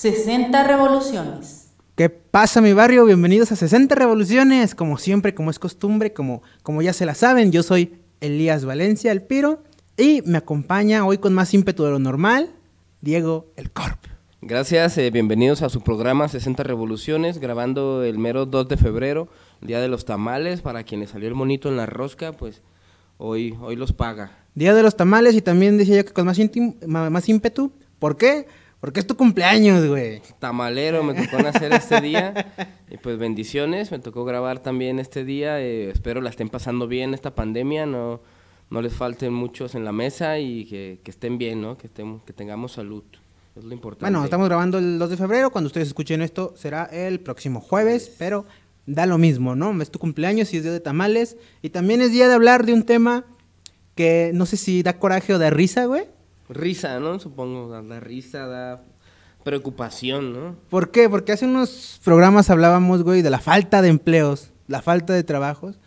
60 revoluciones. ¿Qué pasa mi barrio? Bienvenidos a 60 revoluciones. Como siempre, como es costumbre, como, como ya se la saben, yo soy Elías Valencia, el Piro, y me acompaña hoy con más ímpetu de lo normal, Diego el Corp. Gracias, eh, bienvenidos a su programa 60 Revoluciones, grabando el mero 2 de febrero, Día de los Tamales, para quienes salió el monito en la rosca, pues hoy, hoy los paga. Día de los tamales y también decía yo que con más, más ímpetu. ¿Por qué? Porque es tu cumpleaños, güey. Tamalero me tocó nacer este día, y pues bendiciones, me tocó grabar también este día, eh, espero la estén pasando bien esta pandemia, no, no les falten muchos en la mesa y que, que estén bien, ¿no? Que, estemos, que tengamos salud, es lo importante. Bueno, estamos grabando el 2 de febrero. Cuando ustedes escuchen esto, será el próximo jueves, pero da lo mismo, ¿no? Es tu cumpleaños y es día de tamales. Y también es día de hablar de un tema que no sé si da coraje o da risa, güey. Risa, ¿no? Supongo, da, da risa, da preocupación, ¿no? ¿Por qué? Porque hace unos programas hablábamos, güey, de la falta de empleos, la falta de trabajos.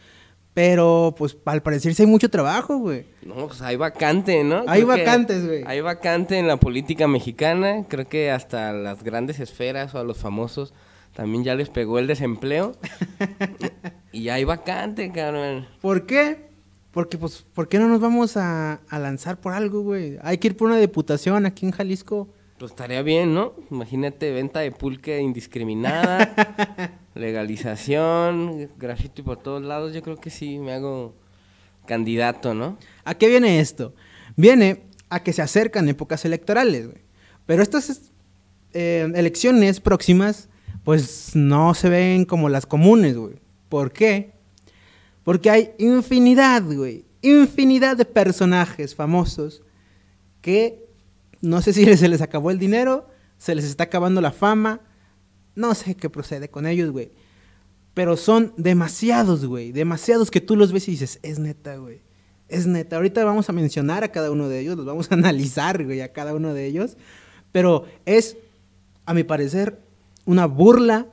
Pero, pues, al parecer sí hay mucho trabajo, güey. No, pues hay vacante, ¿no? Hay Creo vacantes, güey. Hay vacante en la política mexicana. Creo que hasta las grandes esferas o a los famosos también ya les pegó el desempleo. y hay vacante, cabrón. ¿Por qué? Porque, pues, ¿por qué no nos vamos a, a lanzar por algo, güey? Hay que ir por una diputación aquí en Jalisco. Pues estaría bien, ¿no? Imagínate venta de pulque indiscriminada, legalización, grafiti por todos lados. Yo creo que sí me hago candidato, ¿no? ¿A qué viene esto? Viene a que se acercan épocas electorales, güey. Pero estas eh, elecciones próximas, pues no se ven como las comunes, güey. ¿Por qué? Porque hay infinidad, güey. Infinidad de personajes famosos que no sé si se les acabó el dinero, se les está acabando la fama, no sé qué procede con ellos, güey. Pero son demasiados, güey. Demasiados que tú los ves y dices, es neta, güey. Es neta. Ahorita vamos a mencionar a cada uno de ellos, los vamos a analizar, güey, a cada uno de ellos. Pero es, a mi parecer, una burla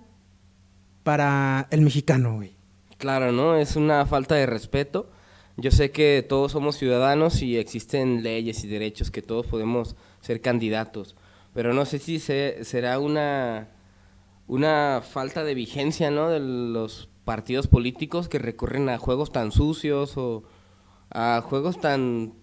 para el mexicano, güey. Claro, ¿no? Es una falta de respeto. Yo sé que todos somos ciudadanos y existen leyes y derechos que todos podemos ser candidatos, pero no sé si se- será una, una falta de vigencia, ¿no? De los partidos políticos que recurren a juegos tan sucios o a juegos tan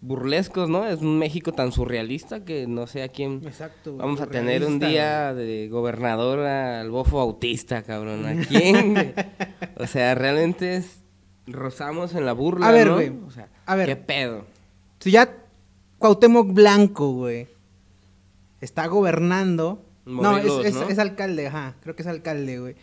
burlescos, ¿no? Es un México tan surrealista que no sé a quién Exacto. Vamos a tener un día de gobernador al bofo autista, cabrón. ¿A quién? o sea, realmente es, rozamos en la burla, A ver, ¿no? güey. O sea, A ver. ¿qué pedo? Si ya Cuauhtémoc Blanco, güey, está gobernando. no, Morelos, es, es- ¿no? es alcalde, ajá, creo que es alcalde, güey.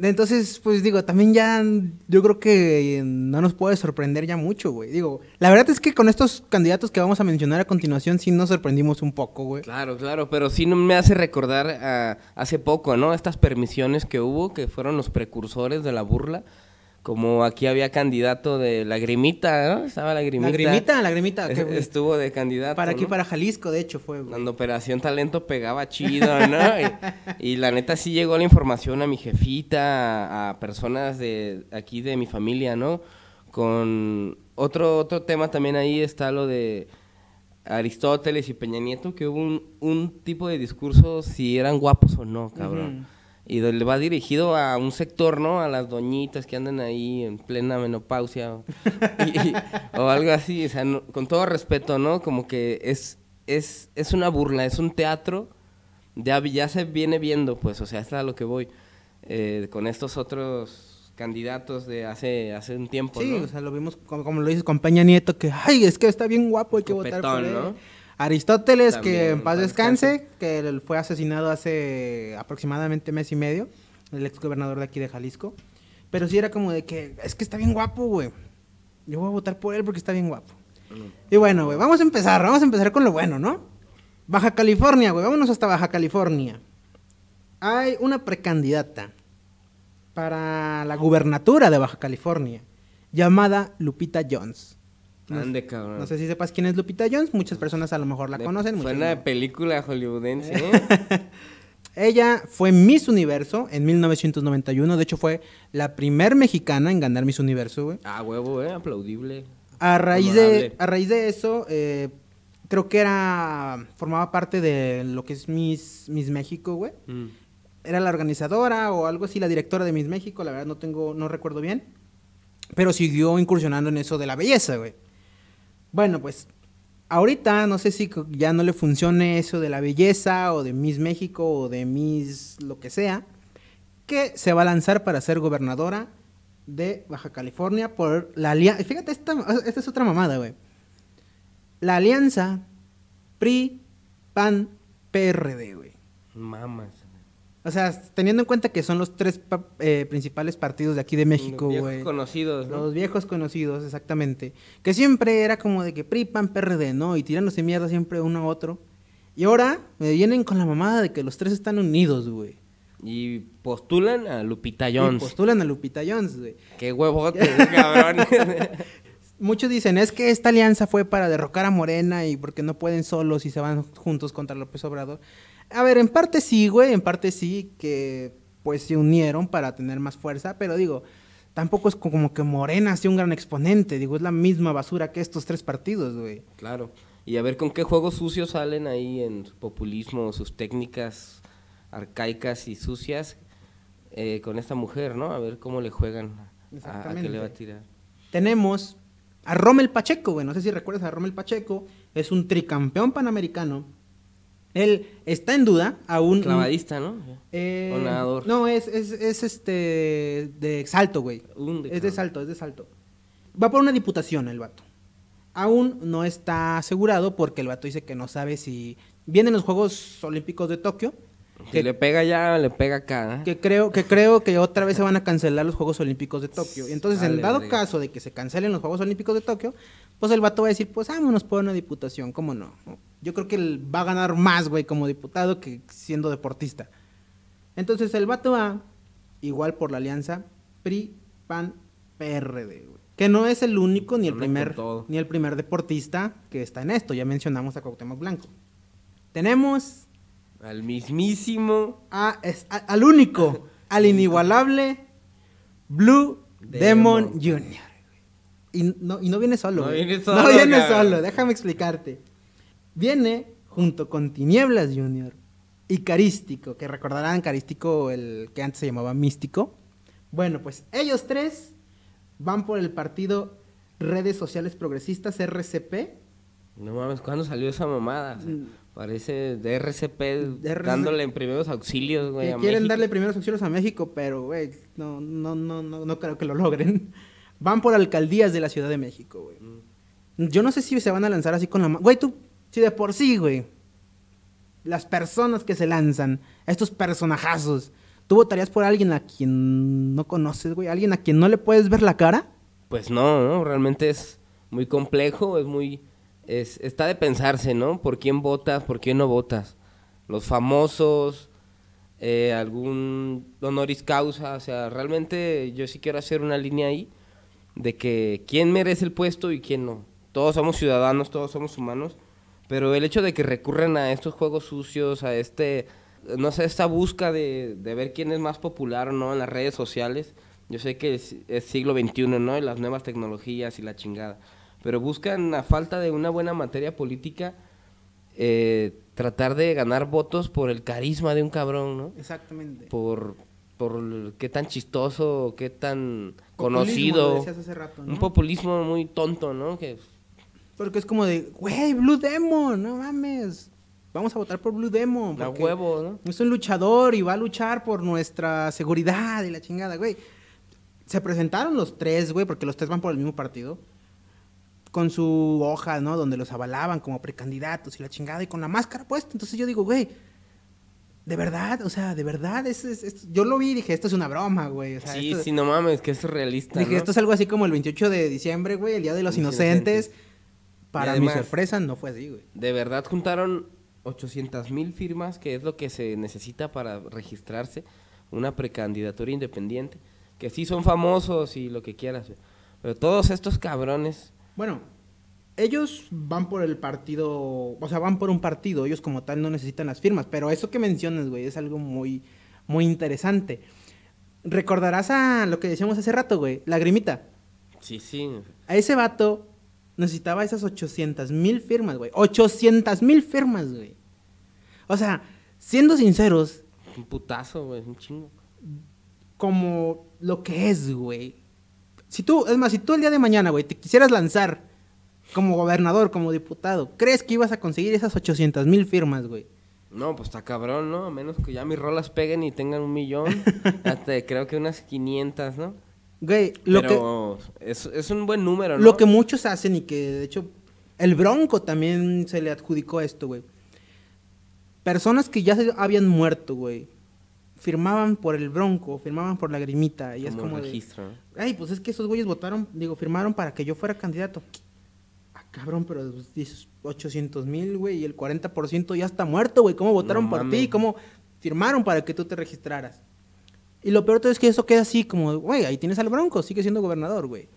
Entonces, pues digo, también ya yo creo que no nos puede sorprender ya mucho, güey. Digo, la verdad es que con estos candidatos que vamos a mencionar a continuación sí nos sorprendimos un poco, güey. Claro, claro, pero sí me hace recordar a hace poco, ¿no? Estas permisiones que hubo, que fueron los precursores de la burla. Como aquí había candidato de Lagrimita, ¿no? Estaba Lagrimita. Lagrimita, lagrimita. güey, Estuvo de candidato. para aquí, ¿no? para Jalisco, de hecho, fue, güey. Cuando Operación Talento pegaba chido, ¿no? Y, y la neta sí llegó la información a mi jefita, a, a personas de aquí de mi familia, ¿no? Con otro, otro tema también ahí está lo de Aristóteles y Peña Nieto, que hubo un, un tipo de discurso si eran guapos o no, cabrón. Y le va dirigido a un sector, ¿no? A las doñitas que andan ahí en plena menopausia o, y- y- o algo así. O sea, no- con todo respeto, ¿no? Como que es, es, es una burla, es un teatro. Ya, ya se viene viendo, pues, o sea, es a lo que voy. eh, con estos otros candidatos de hace, hace un tiempo, Sí, ¿no? o sea, lo vimos como, como lo dices con Peña Nieto, que, ay, es que está bien guapo, hay que votar por Copetón, él. ¿no? Aristóteles, También, que en paz paz descanse, descanse. que fue asesinado hace aproximadamente mes y medio, el ex gobernador de aquí de Jalisco. Pero sí era como de que, es que está bien guapo, güey. Yo voy a votar por él porque está bien guapo. Y bueno, güey, vamos a empezar, vamos a empezar con lo bueno, ¿no? Baja California, güey, vámonos hasta Baja California. Hay una precandidata para la gubernatura de Baja California, llamada Lupita Jones. No, Ande, cabrón. no sé si sepas quién es Lupita Jones, muchas personas a lo mejor la De- conocen. Suena de película hollywoodense, ¿eh? Ella fue Miss Universo en 1991, de hecho fue la primer mexicana en ganar Miss Universo, güey. ah, huevo, ¿eh? Aplaudible. A raíz de, a raíz de eso, eh, creo que era, formaba parte de lo que es Miss, Miss México, güey. Mm. Era la organizadora o algo así, la directora de Miss México, la verdad no tengo, no recuerdo bien. Pero siguió incursionando en eso de la belleza, güey. Bueno, pues ahorita no sé si ya no le funcione eso de la belleza o de Miss México o de Miss lo que sea, que se va a lanzar para ser gobernadora de Baja California por la alianza. Fíjate, esta, esta es otra mamada, güey. La alianza PRI, PAN, PRD, güey. Mamas. O sea, teniendo en cuenta que son los tres pa- eh, principales partidos de aquí de México, Los viejos güey. conocidos, ¿no? Los viejos conocidos, exactamente. Que siempre era como de que PRI, PAN, PRD, ¿no? Y tirándose mierda siempre uno a otro. Y ahora me vienen con la mamada de que los tres están unidos, güey. Y postulan a Lupita Y Jones. postulan a Lupita Jones, güey. Qué huevote, cabrón. Muchos dicen, es que esta alianza fue para derrocar a Morena y porque no pueden solos y se van juntos contra López Obrador. A ver, en parte sí, güey, en parte sí que pues se unieron para tener más fuerza, pero digo, tampoco es como que Morena sea un gran exponente, digo, es la misma basura que estos tres partidos, güey. claro. Y a ver con qué juegos sucios salen ahí en su populismo, sus técnicas arcaicas y sucias eh, con esta mujer, ¿no? A ver cómo le juegan, a, a qué le va a tirar. Tenemos a Rommel Pacheco, güey, no sé si recuerdas a Rommel Pacheco, es un tricampeón panamericano. Él está en duda, aún... Clavadista, ¿no? Eh, O nadador. No, es, es, es este de salto, güey. Un de es de salto, es de salto. Va por una diputación el vato. Aún no está asegurado porque el vato dice que no sabe si vienen los Juegos Olímpicos de Tokio. Si Que, le pega ya, le pega acá. ¿eh? que creo que creo que otra vez se van a cancelar los Juegos Olímpicos de Tokio. Y entonces, en dado caso de que se cancelen los Juegos Olímpicos de Tokio, pues el vato va a decir, pues vámonos por una diputación, ¿cómo no? Yo creo que él va a ganar más, güey, como diputado que siendo deportista. Entonces el vato va igual por la alianza PRI, PAN, PRD, güey. Que no es el único ni el primer ni el primer deportista que está en esto. Ya mencionamos a Cuauhtémoc Blanco. Tenemos Al mismísimo. a- es- a- al único, al inigualable Blue Demon, Demon. Jr. Y no, y no viene solo. No güey. viene solo, No viene solo, déjame explicarte. Viene junto con Tinieblas Jr. y Carístico, que recordarán Carístico, el que antes se llamaba Místico. Bueno, pues ellos tres van por el partido Redes Sociales Progresistas, RCP. No mames, ¿cuándo salió esa mamada? O sea, Mm. parece de RCP De RCP. dándole primeros auxilios, güey. que a quieren México. darle primeros auxilios a México, pero, güey, no, no, no, no, no creo que lo logren. Van por alcaldías de la Ciudad de México, güey. Mm. Yo no sé si se van a lanzar así con la... Güey, tú, si de por sí, güey, las personas que se lanzan, estos personajazos, ¿tú votarías por alguien a quien no conoces, güey? ¿Alguien a quien no le puedes ver la cara? Pues no, ¿no? Realmente es muy complejo, es muy... Es, está de pensarse, ¿no? ¿Por quién votas, por quién no votas? Los famosos, eh, algún honoris causa, o sea, realmente yo sí quiero hacer una línea ahí de que quién merece el puesto y quién no. Todos somos ciudadanos, todos somos humanos, pero el hecho de que recurran a estos juegos sucios, a este, no sé, esta busca de, de ver quién es más popular o no en las redes sociales, yo sé que es, es siglo XXI, ¿no? Y las nuevas tecnologías y la chingada, pero buscan a falta de una buena materia política eh, tratar de ganar votos por el carisma de un cabrón, ¿no? Exactamente. Por, por qué tan chistoso, qué tan Populismo, conocido. lo decías hace rato, ¿no? Un populismo muy tonto, ¿no? Que Porque es como de, güey, Blue Demon, no mames. Vamos a votar por Blue Demon. porque huevo, ¿no? Es un luchador y va a luchar por nuestra seguridad y la chingada, güey. Se presentaron los tres, güey, porque los tres van por el mismo partido. Con su hoja, ¿no? Donde los avalaban como precandidatos y la chingada y con la máscara puesta. Entonces yo digo, güey, de verdad, o sea, de verdad, es, es- es- yo lo vi y dije, esto es una broma, güey. O sea, sí, esto- sí, no mames, que es realista, Dije, ¿no? esto es algo así como el 28 de diciembre, güey, el Día de los Los Inocentes. Inocentes. Para mi sorpresa, no fue así, güey. De verdad juntaron 800 mil firmas, que es lo que se necesita para registrarse una precandidatura independiente. Que sí son famosos y lo que quieras, güey. pero todos estos cabrones... Bueno, ellos van por el partido, o sea, van por un partido, ellos como tal no necesitan las firmas, pero eso que mencionas, güey, es algo muy, muy interesante. Recordarás a lo que decíamos hace rato, güey, Lagrimita. Sí, sí. A ese vato necesitaba esas 800 mil firmas, güey. 800 mil firmas, güey. O sea, siendo sinceros, Un putazo, güey, un chingo. como lo que es, güey. Si tú, es más, si tú el día de mañana, güey, te quisieras lanzar como gobernador, como diputado, ¿crees que ibas a conseguir esas 800 mil firmas, güey? No, pues está cabrón, ¿no? A menos que ya mis rolas peguen y tengan un millón. hasta creo que unas 500, ¿no? Güey, lo que... Es, es un buen número, ¿no? Lo que muchos hacen y que de hecho el Bronco también se le adjudicó esto, güey. Personas que ya se habían muerto, güey. Firmaban por el Bronco, firmaban por la grimita. Y es Como de, registro, ¿no? Ay, pues es que esos güeyes votaron, digo, firmaron para que yo fuera candidato. Ah, cabrón, pero pues, dices 800 mil, güey, y el 40% ya está muerto, güey. ¿Cómo votaron No por ti? ¿Cómo firmaron para que tú te registraras? Y lo peor todo es que eso queda así como, güey, ahí tienes al Bronco, sigue siendo gobernador, güey.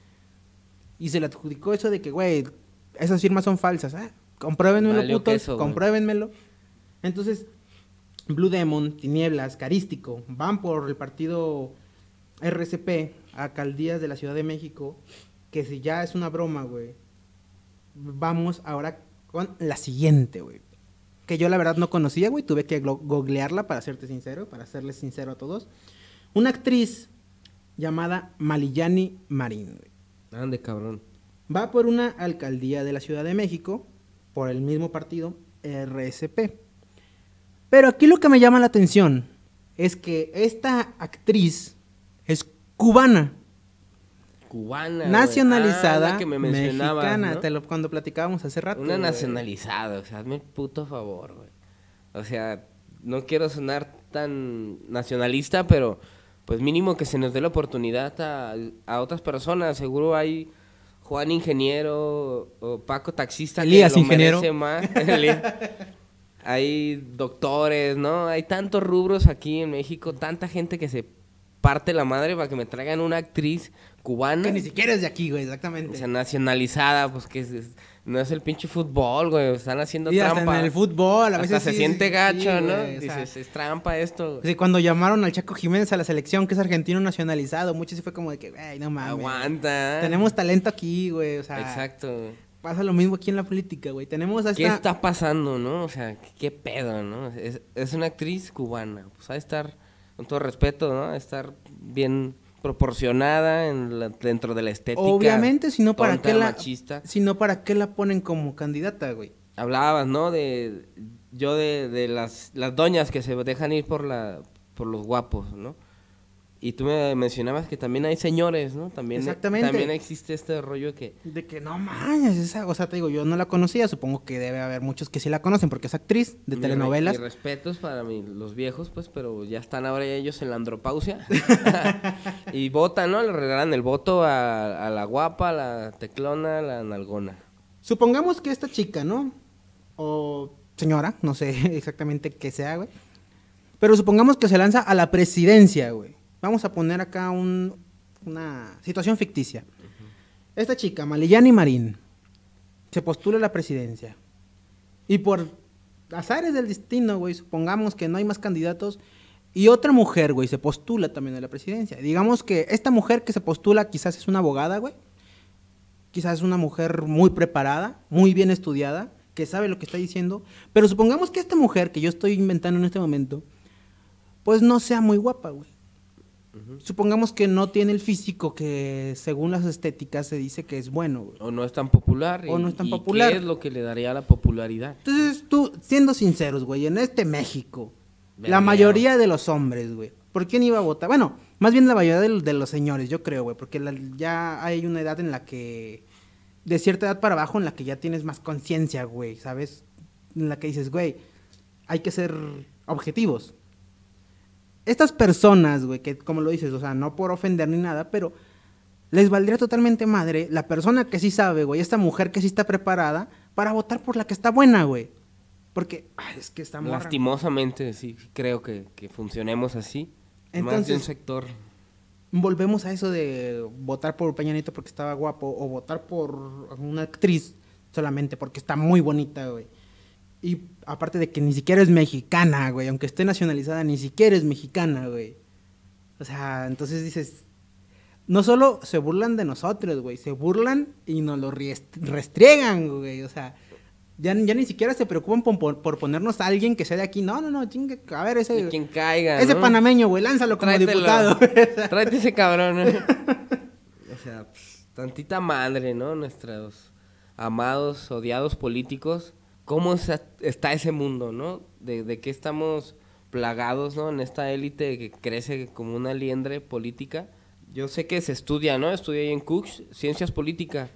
Y se le adjudicó eso de que, güey, esas firmas son falsas. Ah, compruébenmelo, Valió putos, queso, compruébenmelo. Entonces, Blue Demon, Tinieblas, Carístico, van por el partido RCP, alcaldías de la Ciudad de México, que si ya es una broma, güey. Vamos ahora con la siguiente, güey. Que yo la verdad no conocía, güey. Tuve que googlearla para serte sincero, para serles sincero a todos. Una actriz llamada Maliyani Marín. Ande, cabrón. Va por una alcaldía de la Ciudad de México, por el mismo partido, RSP. Pero aquí lo que me llama la atención es que esta actriz es cubana, Cubana. nacionalizada, Ah, la que me mexicana, ¿no? te lo- cuando platicábamos hace rato. Una nacionalizada, o sea, hazme el puto favor, güey. O sea, no quiero sonar tan nacionalista, pero pues mínimo que se nos dé la oportunidad a, a otras personas. Seguro hay Juan Ingeniero o Paco Taxista Elías que lo Ingeniero. merece más. Hay doctores, ¿no? Hay tantos rubros aquí en México, tanta gente que se parte la madre para que me traigan una actriz cubana. Que ni siquiera es de aquí, güey, exactamente. O sea, nacionalizada, pues que es- es- no es el pinche fútbol, güey. Están haciendo y hasta trampa. en el fútbol, a Hasta veces se siente sí, gacho, sí, ¿no? güey, o sea, Dices, es trampa esto. güey. Sí, cuando llamaron al Chaco Jiménez a la selección, que es argentino nacionalizado, muchos sí fue como de que, güey, no mames. Aguanta. Tenemos talento aquí, güey, o sea. Exacto. Pasa lo mismo aquí en la política, güey. Tenemos a ¿Qué está pasando, no? O sea, ¿qué, pedo, no? Es, es una actriz cubana. Pues ha de estar, con todo respeto, ¿no? De estar bien proporcionada en la- dentro de la estética. Obviamente, si no, ¿para qué la... machista. Si no, ¿para qué la ponen como candidata, güey? Hablabas, ¿no? De yo de, de las, las doñas que se dejan ir por la por los guapos, ¿no? Y tú me mencionabas que también hay señores, ¿no? También Exactamente. también existe este rollo que De que no mames, esa... O sea, te digo, yo no la conocía, supongo que debe haber muchos que sí la conocen, porque es actriz de telenovelas. mis respetos para mi- los viejos, pues, pero ya están ahora ellos en la andropausia. y votan, ¿no? Le regalan el voto a, a la guapa, a la teclona, a la nalgona. Supongamos que esta chica, ¿no? O señora, no sé exactamente qué sea, güey. Pero supongamos que se lanza a la presidencia, güey. Vamos a poner acá un- una situación ficticia. Esta chica, Maliyani Marín, se postula a la presidencia. Y por azares del destino, güey, supongamos que no hay más candidatos. Y otra mujer, güey, se postula también a la presidencia. Digamos que esta mujer que se postula quizás es una abogada, güey quizás es una mujer muy preparada, muy bien estudiada, que sabe lo que está diciendo, pero supongamos que esta mujer que yo estoy inventando en este momento, pues no sea muy guapa, güey. Supongamos que no tiene el físico que según las estéticas se dice que es bueno, güey. O no es tan popular. O y- no es tan y popular. ¿Qué es lo que le daría la popularidad? Entonces tú, siendo sinceros, güey, en este México, la mayoría de los hombres, güey, ¿por quién iba a votar? Bueno, más bien la mayoría de, los- de los señores, yo creo, güey, porque la- ya hay una edad en la que, de cierta edad para abajo, en la que ya tienes más conciencia, güey, ¿sabes? En la que dices, güey, hay que ser objetivos. Estas personas, güey, que como lo dices, o sea, no por ofender ni nada, pero les valdría totalmente madre la persona que sí sabe, güey, esta mujer que sí está preparada para votar por la que está buena, güey. Porque, ay, es que está morra. Lastimosamente, sí, creo que, que funcionemos así. más de un Entonces- sector. Volvemos a eso de votar por Peña Nieto porque estaba guapo o votar por una actriz solamente porque está muy bonita, güey. Y aparte de que ni siquiera es mexicana, güey, aunque esté nacionalizada, ni siquiera es mexicana, güey. O sea, entonces dices, no solo se burlan de nosotros, güey, se burlan y nos lo restriegan, güey. O sea, ya, ya ni siquiera se preocupan por, por- ponernos a alguien que sea de aquí. No, no, no, chingue, a ver, ese, De quien caiga, ese ¿no? panameño, güey, lánzalo como Tráetelo. diputado. Tráete ese cabrón. ¿no? o sea, pues, tantita madre, ¿no? Nuestros amados, odiados políticos. ¿Cómo está ese mundo, no? De, de qué estamos plagados, ¿no? En esta élite que crece como una liendre política. Yo sé que se estudia, ¿no? Estudié ahí en Cooks, ciencias políticas.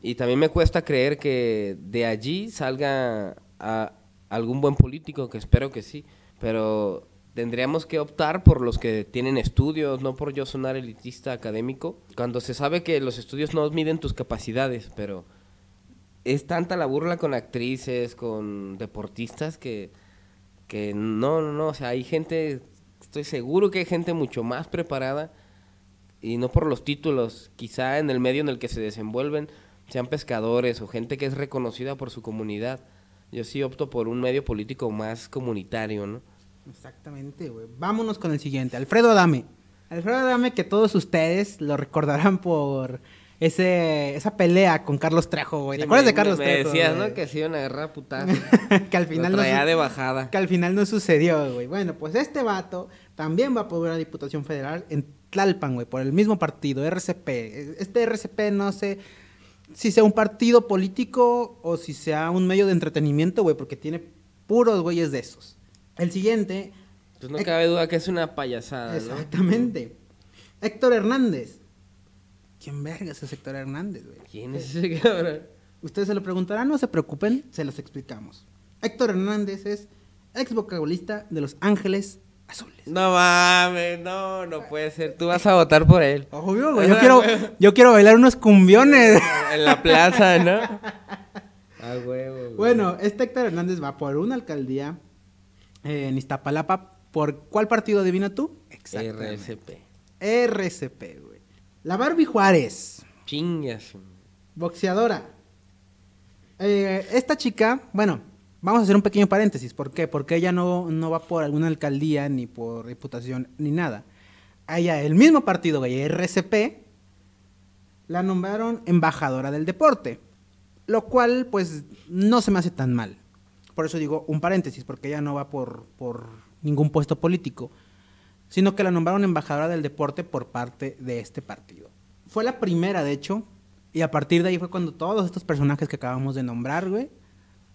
Y también me cuesta creer que de allí salga a algún buen político, que espero que sí. Pero tendríamos que optar por los que tienen estudios, no por yo sonar elitista académico. Cuando se sabe que los estudios no miden tus capacidades, pero es tanta la burla con actrices, con deportistas, que, que no, no, no. O sea, hay gente, estoy seguro que hay gente mucho más preparada y no por los títulos, quizá en el medio en el que se desenvuelven, sean pescadores o gente que es reconocida por su comunidad. Yo sí opto por un medio político más comunitario, ¿no? Exactamente, güey. Vámonos con el siguiente. Alfredo Adame. Alfredo Adame, que todos ustedes lo recordarán por ese, esa pelea con Carlos Trejo, güey. ¿Te Sí, acuerdas me- de Carlos me Trejo? decías, güey? ¿no? Que se iban a agarrar a putazos. que al final Lo no traía su- de bajada. que al final no sucedió, güey. Bueno, pues este vato también va por una diputación federal en Tlalpan, güey, por el mismo partido, RCP. Este RCP no sé si sea un partido político o si sea un medio de entretenimiento, güey, porque tiene puros güeyes de esos. El siguiente, Pues no cabe duda que es una payasada, ¿no? exactamente. Héctor Hernández. ¿Quién vergas es Héctor Hernández, güey? ¿Quién es ese cabrón? Ustedes se lo preguntarán, no se preocupen, se los explicamos. Héctor Hernández es ex vocalista de Los Ángeles Azules. No mames, no, no puede ser. Tú vas a votar por él. Obvio, güey. Yo quiero, yo quiero bailar unos cumbiones. En la plaza, ¿no? Ah, huevo. güey. Bueno, este Héctor Hernández va por una alcaldía eh, en Iztapalapa. ¿Por cuál partido adivina tú? RSP. RCP, güey. La Barbie Juárez, Chingas. boxeadora. Eh, esta chica, bueno, vamos a hacer un pequeño paréntesis. ¿Por qué? Porque ella no, no va por alguna alcaldía, ni por diputación, ni nada. A ella, el mismo partido, güey, RCP, la nombraron embajadora del deporte. Lo cual, pues, no se me hace tan mal. Por eso digo un paréntesis, porque ella no va por, por ningún puesto político, sino que la nombraron embajadora del deporte por parte de este partido. Fue la primera, de hecho, y a partir de ahí fue cuando todos estos personajes que acabamos de nombrar, güey,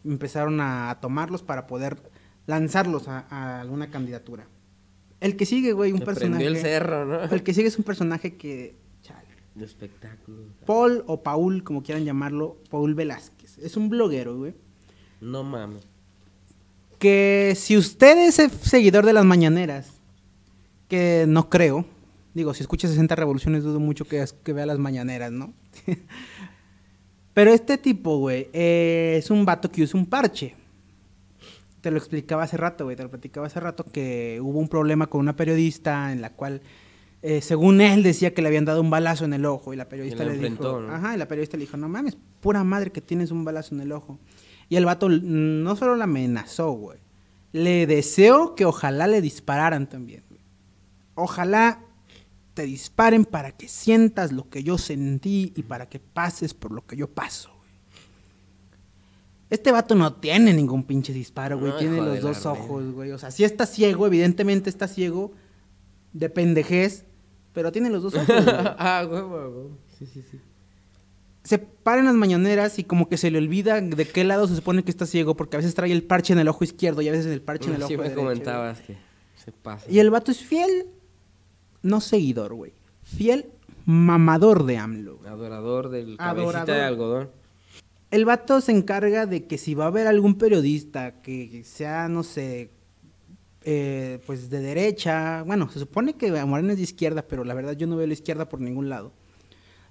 empezaron a, a tomarlos para poder lanzarlos a, a alguna candidatura. El que sigue, güey, un Se personaje. el cerro, ¿no? El que sigue es un personaje que. chale. De espectáculo. Paul o Paul, como quieran llamarlo, Paul Velázquez. Es un bloguero, güey. No mames. Que si usted es seguidor de las mañaneras, que no creo, digo, si escucha 60 revoluciones dudo mucho que, que vea las mañaneras, ¿no? Pero este tipo, güey, eh, es un vato que usa un parche. Te lo explicaba hace rato, güey, te lo platicaba hace rato que hubo un problema con una periodista en la cual, eh, según él, decía que le habían dado un balazo en el ojo y la periodista le enfrentó, dijo, ¿no? ajá, y la periodista le dijo, no mames, pura madre que tienes un balazo en el ojo. Y el vato no solo la amenazó, güey, le deseó que ojalá le dispararan también. Güey. Ojalá te disparen para que sientas lo que yo sentí y para que pases por lo que yo paso, güey. Este vato no tiene ningún pinche disparo, güey. No, tiene los dos ojos, güey. O sea, sí está ciego, evidentemente está ciego de pendejez, pero tiene los dos ojos, güey. ah, huevo, huevo. Sí, sí, sí. se para en las mañaneras y como que se le olvida de qué lado se supone que está ciego, porque a veces trae el parche en el ojo izquierdo y a veces el parche en el ojo me derecho, güey. comentabas que se pasa. Y el vato es fiel, no seguidor, güey. Fiel mamador de AMLO. güey. Adorador del cabecita Adorador. de algodón. El vato se encarga de que si va a haber algún periodista que sea, no sé, eh, pues de derecha, bueno, se supone que Morena es de izquierda, pero la verdad yo no veo la izquierda por ningún lado.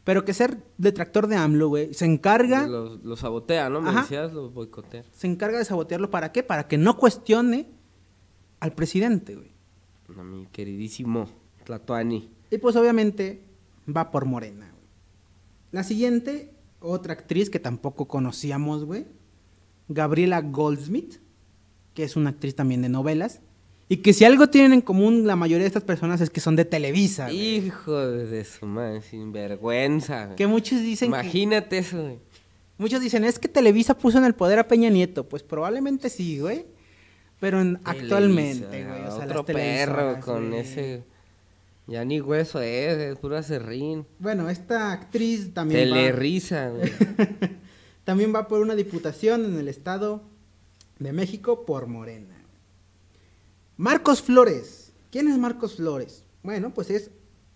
Pero que ser detractor de AMLO, güey, se encarga, los sabotea, ¿no? Me Ajá. decías, los boicotea. se encarga de sabotearlo para qué? Para que no cuestione al presidente, güey. A mi queridísimo Tlatuani. Y pues obviamente va por Morena, güey. La siguiente, otra actriz que tampoco conocíamos, güey. Gabriela Goldsmith, que es una actriz también de novelas. Y que si algo tienen en común la mayoría de estas personas es que son de Televisa. güey. Hijo de su madre, sin vergüenza. güey. Que muchos dicen que- Imagínate eso, güey. Muchos dicen, es que Televisa puso en el poder a Peña Nieto. Pues probablemente sí, güey. Pero en- actualmente, güey. O sea, Otro las perro con güey. ese. Ya ni hueso es, es pura serrín. Bueno, esta actriz también va, Telerisa, güey. también va por una diputación en el Estado de México por Morena. Marcos Flores. ¿Quién es Marcos Flores? Bueno, pues es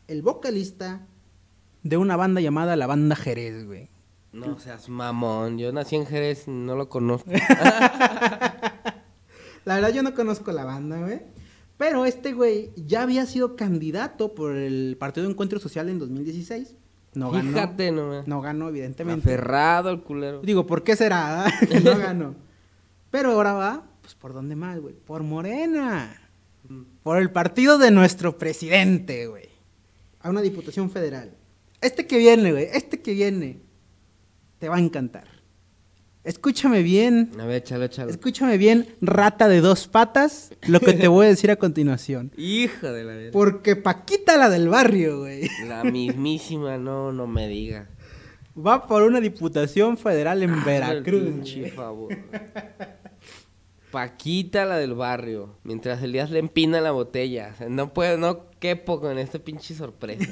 el vocalista de una banda llamada La Banda Jerez, güey. No seas mamón. Yo nací en Jerez y no lo conozco. La verdad yo no conozco la banda, güey. Pero este güey ya había sido candidato por el Partido de Encuentro Social en 2016. No ganó. Fíjate nomás. No ganó, evidentemente. Aferrado el culero. Digo, ¿por qué será? no ganó. Pero ahora va, pues, ¿por dónde más, güey? Por Morena. Por el partido de nuestro presidente, güey. A una diputación federal. Este que viene, güey, este que viene, te va a encantar. Escúchame bien, A ver, échalo, échalo. escúchame bien, rata de dos patas, lo que te voy a decir a continuación. Hijo de la verga. Porque Paquita, la del barrio, güey, La mismísima, no, no me diga. va por una diputación federal en el Veracruz. pinche güey. favor. Paquita, la del barrio. Mientras Elías le empina la botella. O sea, no puedo, no quepo con esta pinche sorpresa.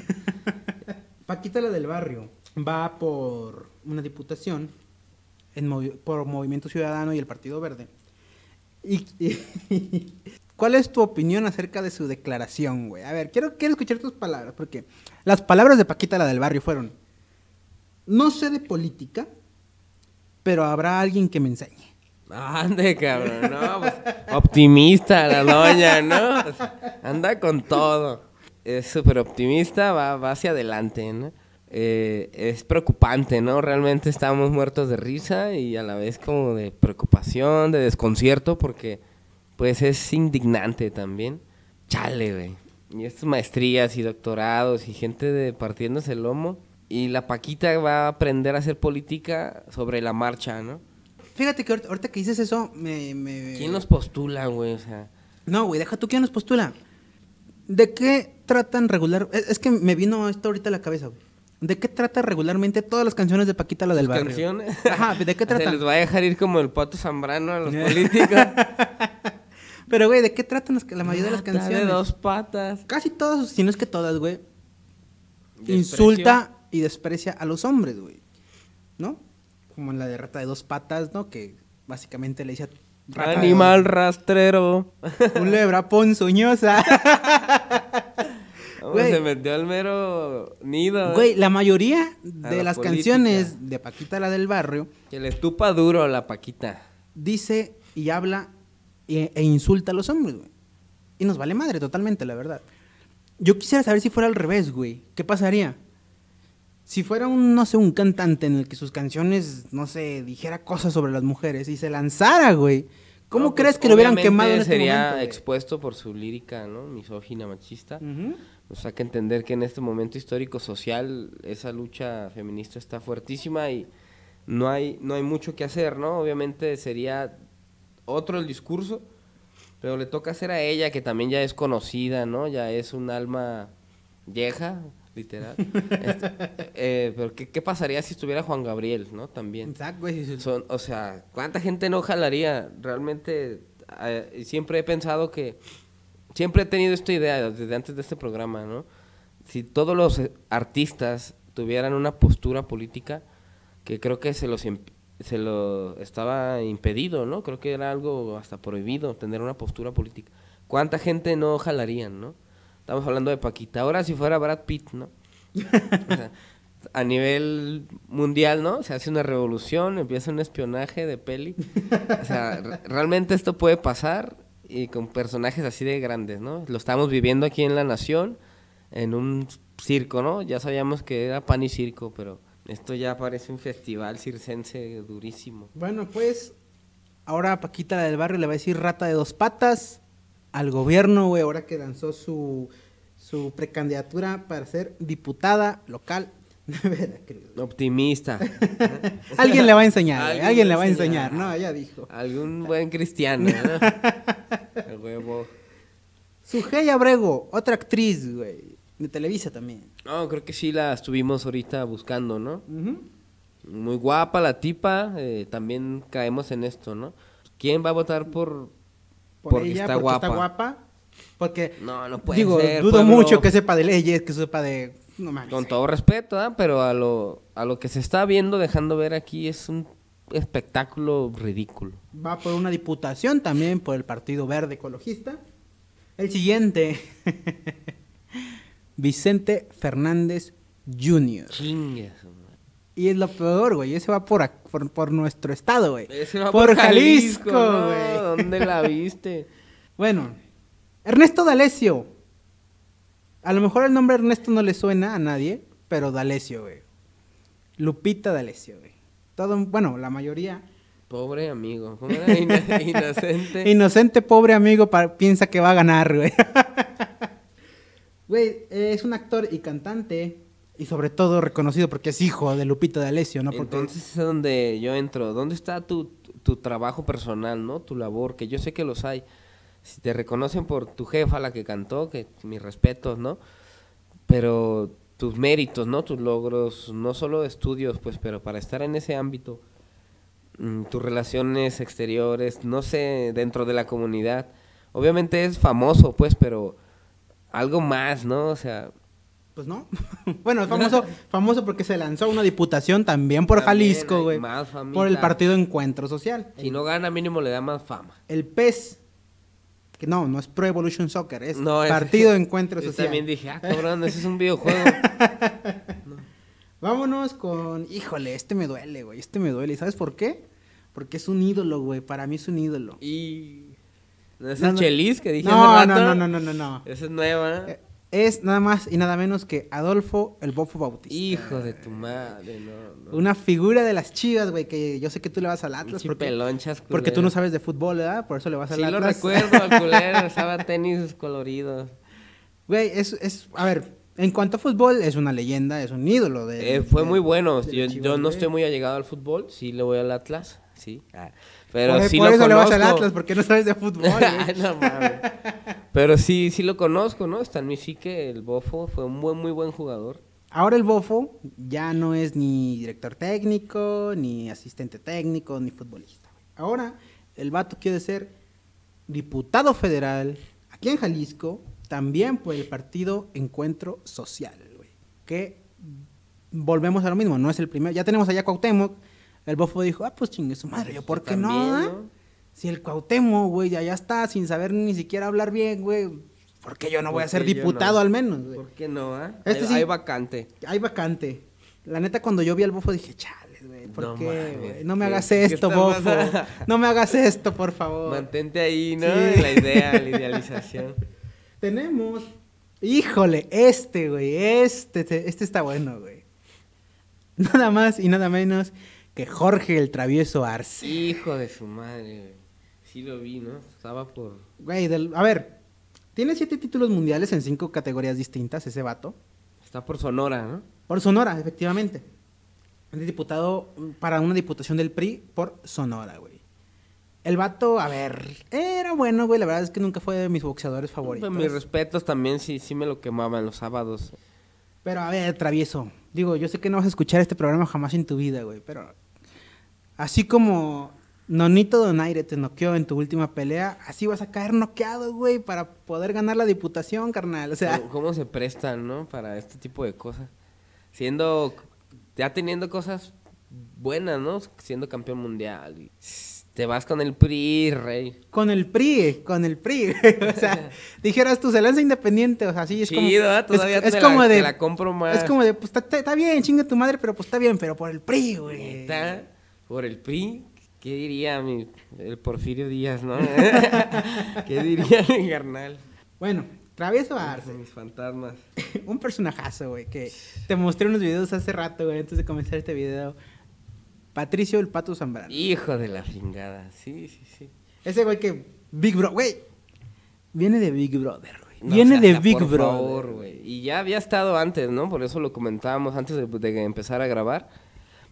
Paquita la del barrio va por una diputación por Movimiento Ciudadano y el Partido Verde. ¿Cuál es tu opinión acerca de su declaración, güey? A ver, quiero, quiero escuchar tus palabras, porque las palabras de Paquita la del barrio fueron, no sé de política, pero habrá alguien que me enseñe. Ande, cabrón, no, pues, optimista la doña, ¿no? Sea, anda con todo. Es súper optimista, va, va hacia adelante, ¿no? Eh, es preocupante, ¿no? Realmente estamos muertos de risa y a la vez como de preocupación, de desconcierto, porque pues es indignante también. Chale, güey. Y estas maestrías y doctorados y gente de partiéndose el lomo. Y la Paquita va a aprender a hacer política sobre la marcha, ¿no? Fíjate que ahorita, ahorita que dices eso, me... me- ¿Quién los postula, güey? O sea, No, güey, deja tú quién nos postula. ¿De qué tratan regular? Es, es que me vino esto ahorita a la cabeza, güey. ¿De qué trata regularmente todas las canciones de Paquita la del barrio? canciones. Ajá, ¿de qué Se tratan? les va a dejar ir como el pato Zambrano a los políticos. Pero, güey, ¿de qué tratan las- la mayoría de las Mata canciones? De dos patas. Casi todas, si no es que todas, güey. Insulta y desprecia a los hombres, güey. ¿No? Como en la de Rata de dos patas, ¿no? Que básicamente le decía... "Rata de Animal rastrero. Culebra ponzoñosa. Güey. se metió al mero nido. Güey, la mayoría de la las política. canciones de Paquita la del barrio Que le estupa duro a la Paquita. dice y habla e, e insulta a los hombres, güey. Y nos vale madre totalmente, la verdad. Yo quisiera saber si fuera al revés, güey. ¿Qué pasaría? Si fuera un, no sé, un cantante en el que sus canciones, no sé, dijera cosas sobre las mujeres y se lanzara, güey. ¿Cómo No, pues, crees que lo hubieran quemado en este sería momento? expuesto por su lírica, ¿no? Misógina, machista. Ujú. Nos hay que entender que en este momento histórico social esa lucha feminista está fuertísima y no hay no hay mucho que hacer, ¿no? Obviamente sería otro el discurso, pero le toca hacer a ella que también ya es conocida, ¿no? Ya es un alma vieja, literal. Este, eh, pero ¿qué, qué pasaría si estuviera Juan Gabriel, ¿no? También. Exacto, güey. Son, o sea, ¿cuánta gente no jalaría? Realmente eh, siempre he pensado que, siempre he tenido esta idea desde antes de este programa, ¿no? Si todos los eh, artistas tuvieran una postura política, que creo que se los se lo estaba impedido, ¿no? Creo que era algo hasta prohibido tener una postura política. ¿Cuánta gente no jalarían, no? Estamos hablando de Paquita. Ahora si fuera Brad Pitt, ¿no? A nivel mundial, ¿no? Se hace una revolución, empieza un espionaje de peli. O sea, re- realmente esto puede pasar y con personajes así de grandes, ¿no? Lo estamos viviendo aquí en La Nación, en un circo, ¿no? Ya sabíamos que era pan y circo, pero esto ya parece un festival circense durísimo. Bueno, pues ahora Paquita la del barrio le va a decir rata de dos patas al gobierno, güey, ahora que lanzó su, su precandidatura para ser diputada local de Veracruz. Optimista. Alguien le va a enseñar, güey, Alguien alguien le va a enseñar. no, ya dijo. Algún buen cristiano, ¿no? El huevo. Sujei Abrego, otra actriz, güey. De Televisa también. No, creo que sí la estuvimos ahorita buscando, ¿no? Ujú. Muy guapa la tipa, eh, también caemos en esto, ¿no? ¿Quién va a votar por, Por porque ella, está porque guapa? está guapa. Porque, No, no puede digo, ser, dudo pueblo. mucho que sepa de leyes, que sepa de... No mames. Con todo respeto, ¿ah? pero a lo, a lo que se está viendo, dejando ver aquí, es un espectáculo ridículo. Va por una diputación también por el Partido Verde Ecologista. El siguiente. Vicente Fernández Jr. Madre. Y es lo peor, güey. Ese va por, por, por nuestro estado, güey. Ese va por Jalisco, ¿no? güey. ¿Dónde la viste? Bueno, Ernesto D'Alessio. A lo mejor el nombre Ernesto no le suena a nadie, pero D'Alessio, güey. Lupita D'Alessio, güey. Todo, bueno, la mayoría. Pobre amigo, Inocente. Inocente, pobre amigo, piensa que va a ganar, güey. Güey, es un actor y cantante. Y sobre todo reconocido porque es hijo de Lupita D'Alessio, ¿no? Porque Entonces es donde yo entro. ¿Dónde está tu, tu trabajo personal, no? Tu labor, que yo sé que los hay. Si te reconocen por tu jefa, la que cantó, que mis respetos, ¿no? Pero tus méritos, ¿no? Tus logros, no solo estudios, pues, pero para estar en ese ámbito, mm, tus relaciones exteriores, no sé, dentro de la comunidad. Obviamente es famoso, pues, pero algo más, ¿no? O sea, Pues no. bueno, es famoso, famoso porque se lanzó una diputación también por También Jalisco, güey. Por el partido Encuentro Social. si no gana, mínimo le da más fama. El PES. Que no, no es Pro Evolution Soccer, es No, es- Partido Encuentro Yo Social. también dije, ah, cabrón, ese es un videojuego. Vámonos con. Híjole, este me duele, güey. Este me duele. ¿Y sabes por qué? Porque es un ídolo, güey. Para mí es un ídolo. y... ¿No es No, el no. Chelis que dije No, hace no, rato? no, no, no, no, no. Esa es nueva. Eh, Es nada más y nada menos que Adolfo el Bofo Bautista. Hijo de tu madre, no, no. Una figura de las chivas, güey, que yo sé que tú le vas al Atlas. Porque, pelonchas, porque tú culero. no sabes de fútbol, ¿verdad? Por eso le vas al Sí lo Atlas. recuerdo, al culero, usaba tenis coloridos. Güey, es, es, a ver, en cuanto a fútbol, es una leyenda, es un ídolo de... Eh, fue de- muy bueno. de Yo, yo no estoy muy allegado al fútbol, sí le voy al Atlas, sí. Ah, Pero por sí por lo eso le vas al. Atlas, porque no sabes de fútbol. Güey. no mames. Pero sí, sí lo conozco, ¿no? Está en mi psique, el Bofo fue un buen, muy buen jugador. Ahora el Bofo ya no es ni director técnico, ni asistente técnico, ni futbolista. Ahora el vato quiere ser diputado federal aquí en Jalisco, también por el partido Encuentro Social, güey. Que volvemos a lo mismo, no es el primero. Ya tenemos allá Cuauhtémoc. El Bofo dijo, ah, pues chingue su madre, ¿yo por qué no? Ah? Si el Cuauhtémoc, güey, ya, ya está sin saber ni siquiera hablar bien, güey. ¿Por qué yo no voy a ¿Por ser diputado no? al menos, güey? ¿Por qué no, ah? Este hay, sí. hay vacante. Hay vacante. La neta, cuando yo vi al bofo dije, chales, güey, ¿por No qué, güey? No me ¿qué- hagas esto, bofo. No me hagas esto, por favor. Mantente ahí, ¿no? Sí. La idea, la idealización. Tenemos, híjole, este, güey, este, este, este está bueno, güey. Nada más y nada menos que Jorge el Travieso Arce. Hijo de su madre, güey. Sí lo vi, ¿no? Estaba por... Güey, del- a ver, tiene siete títulos mundiales en cinco categorías distintas, ese vato. Está por Sonora, ¿no? Por Sonora, efectivamente. Es diputado para una diputación del PRI por Sonora, güey. El vato, a ver, era bueno, güey. La verdad es que nunca fue de mis boxeadores favoritos. Pues, mis respetos también, sí, sí me lo quemaban los sábados. Pero a ver, travieso. Digo, yo sé que no vas a escuchar este programa jamás en tu vida, güey. Pero así como Nonito Donaire te noqueó en tu última pelea, así vas a caer noqueado, güey, para poder ganar la diputación, carnal. O sea, ¿Cómo, se prestan, no? Para este tipo de cosas. Siendo... Ya teniendo cosas buenas, ¿no? Siendo campeón mundial. y te vas con el PRI, rey. con el PRI, con el PRI. O sea, dijeras tú, se lanza independiente, o sea, sí, es como... ¿eh? Todavía es, te, la, de... te la compro más. Es como de, pues está, está bien, chinga tu madre, pero pues está bien, pero por el PRI, güey. Neta, por el PRI, ¿qué diría mi, el Porfirio Díaz, no? ¿Qué diría mi carnal? Bueno, Travieso Arce, Mis fantasmas. un personajazo, güey, que te mostré unos videos hace rato, güey, antes de comenzar este video. Patricio el Pato Zambrano. Hijo de la chingada, sí, sí, sí. Ese güey que, Big Bro, güey, viene de Big Brother, güey. No, viene o sea, de Big por Brother. favor, güey. Y ya había estado antes, ¿no? Por eso lo comentábamos antes de, de empezar a grabar.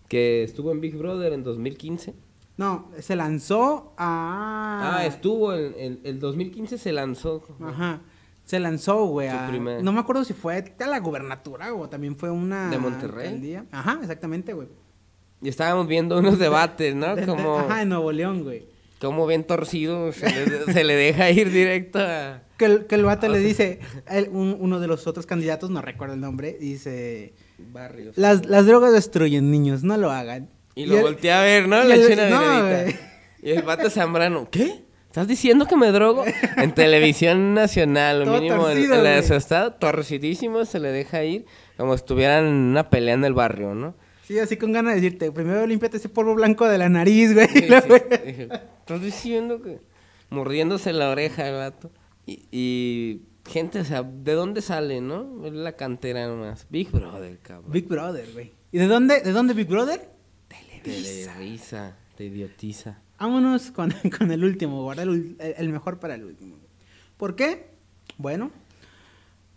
Que estuvo en Big Brother en 2015. No, se lanzó a... Ah, estuvo en, en- el 2015 se lanzó. Ajá. Se lanzó, güey. A- primer- No me acuerdo si fue a la gubernatura o también fue una. ¿De Monterrey? alcaldía. Ajá, exactamente, güey. Y estábamos viendo unos debates, ¿no? De- Como, Ajá, en Nuevo León, güey. como bien torcido se le, se le deja ir directo a... Que el, que el vato le dice, el- un- uno de los otros candidatos, no recuerdo el nombre, dice, Barrios. las, las drogas destruyen niños, no lo hagan. Y lo volteé a ver, ¿no? el- eché una no. Y el vato Zambrano, ¿qué? ¿Estás diciendo que me drogo? En televisión nacional, lo mínimo en, torcido, la güey. su estado, torcidísimo, se le deja ir como si estuvieran en una pelea en el barrio, ¿no? Sí, así con ganas de decirte, primero límpiate ese polvo blanco de la nariz, güey. Sí, sí. ¿Estás diciendo que...? Mordiéndose la oreja el vato. Y, y gente, o sea, ¿de dónde sale, no? Es la cantera nomás. Big Brother, cabrón. Big Brother, güey. ¿Y de dónde, de dónde Big Brother? Te de risa, te idiotiza. Vámonos con, con el último, guarda el, mejor para el último. ¿Por qué? Bueno,